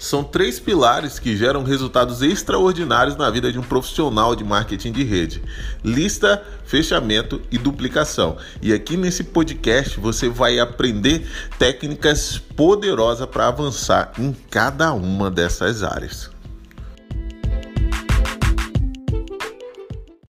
São três pilares que geram resultados extraordinários na vida de um profissional de marketing de rede: lista, fechamento e duplicação. E aqui nesse podcast você vai aprender técnicas poderosas para avançar em cada uma dessas áreas.